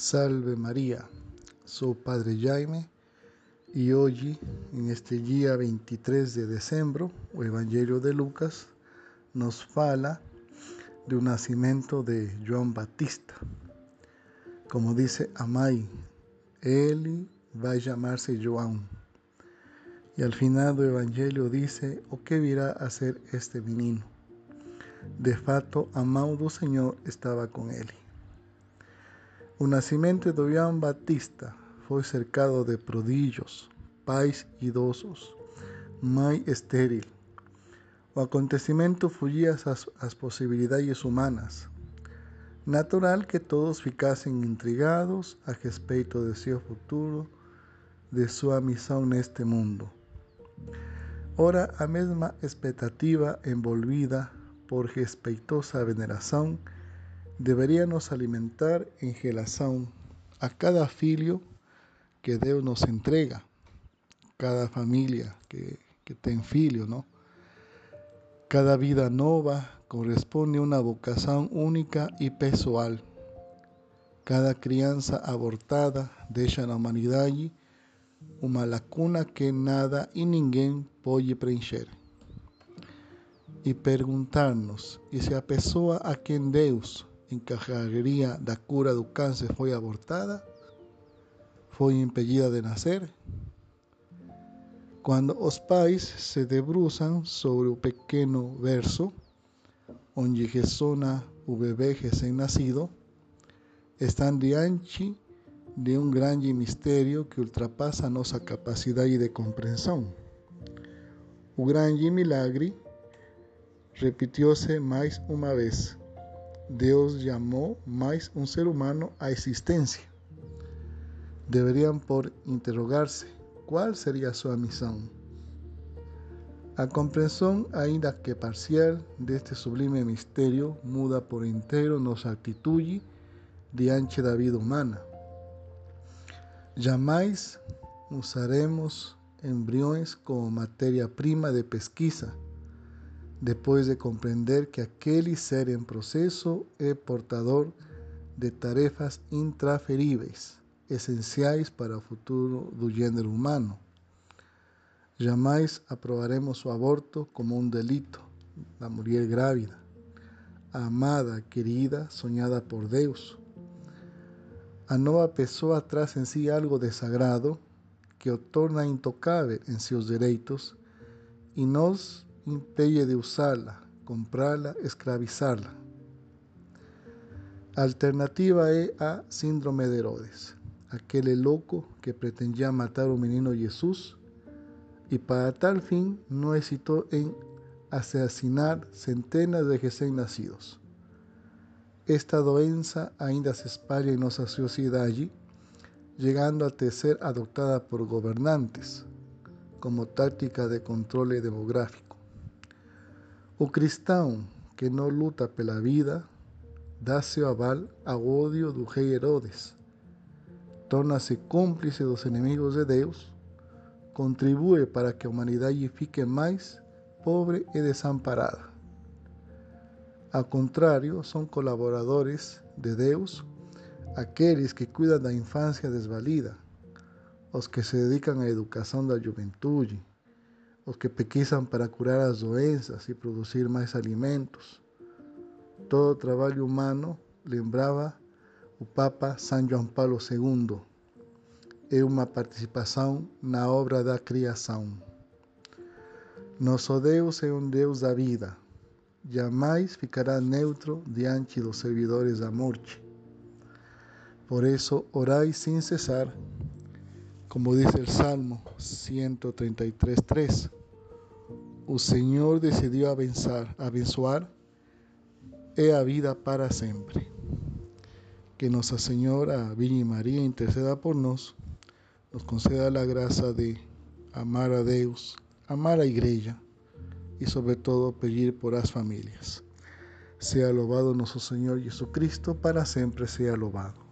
Salve María, sou Padre Jaime e hoje, neste dia 23 de dezembro, o Evangelho de Lucas nos fala do nascimento de João Batista. Como diz a mãe, ele vai chamar-se João. E al final do Evangelho diz o que virá a ser este menino. De fato, a mão do Senhor estava com ele. O nascimento de João Batista foi cercado de prodígios, pais idosos, mãe estéril. O acontecimento fugia às, às possibilidades humanas. Natural que todos ficassem intrigados a respeito de seu futuro, de sua missão neste mundo. Ora, a mesma expectativa envolvida por respeitosa veneração deveria nos alimentar em relação a cada filho que Deus nos entrega, cada família que, que tem filho? Cada vida nova corresponde a uma vocação única e pessoal. Cada criança abortada deixa na humanidade uma lacuna que nada e ninguém pode preencher. E perguntar-nos: e se a pessoa a quem Deus encargaria da cura do câncer foi abortada, foi impedida de nascer. Quando os pais se debruçam sobre o pequeno verso, onde ressona o bebê recém-nascido, estão diante de um grande mistério que ultrapassa nossa capacidade de compreensão. O grande milagre repetiu-se mais uma vez. Deus chamou mais um ser humano à existência. Deveriam por interrogar-se qual seria sua missão. A compreensão, ainda que parcial, deste sublime mistério muda por inteiro nossa atitude diante da vida humana. Jamais usaremos embriões como matéria-prima de pesquisa depois de compreender que aquele ser em processo é portador de tarefas intraferíveis, essenciais para o futuro do gênero humano. Jamais aprovaremos o aborto como um delito da mulher grávida, amada, querida, sonhada por Deus. A nova pessoa traz em si algo de sagrado que o torna intocável em seus direitos e nos impede de usá-la, comprá-la, escravizá-la. A alternativa é a síndrome de Herodes, aquele louco que pretendia matar o menino Jesus e para tal fim não hesitou em assassinar centenas de recém-nascidos. Esta doença ainda se espalha em nossa sociedade, chegando a ser adotada por governantes como tática de controle demográfico. O cristão que não luta pela vida dá seu aval ao ódio do rei Herodes, torna-se cúmplice dos inimigos de Deus, contribui para que a humanidade fique mais pobre e desamparada. Ao contrário, são colaboradores de Deus aqueles que cuidam da infância desvalida, os que se dedicam à educação da juventude, os que pesquisam para curar as doenças e produzir mais alimentos. Todo trabalho humano, lembrava o Papa São João Paulo II, é uma participação na obra da criação. Nosso Deus é um Deus da vida. Jamais ficará neutro diante dos servidores da morte. Por isso, orai sem cessar como dice el Salmo 133.3, o Senhor decidiu abençoar, abençoar a vida para sempre. Que Nossa Senhora, Virgem Maria, interceda por nós, nos conceda a graça de amar a Deus, amar a Igreja e, sobretudo, pedir por as famílias. Sea louvado nosso Senhor Jesucristo, para sempre sea louvado.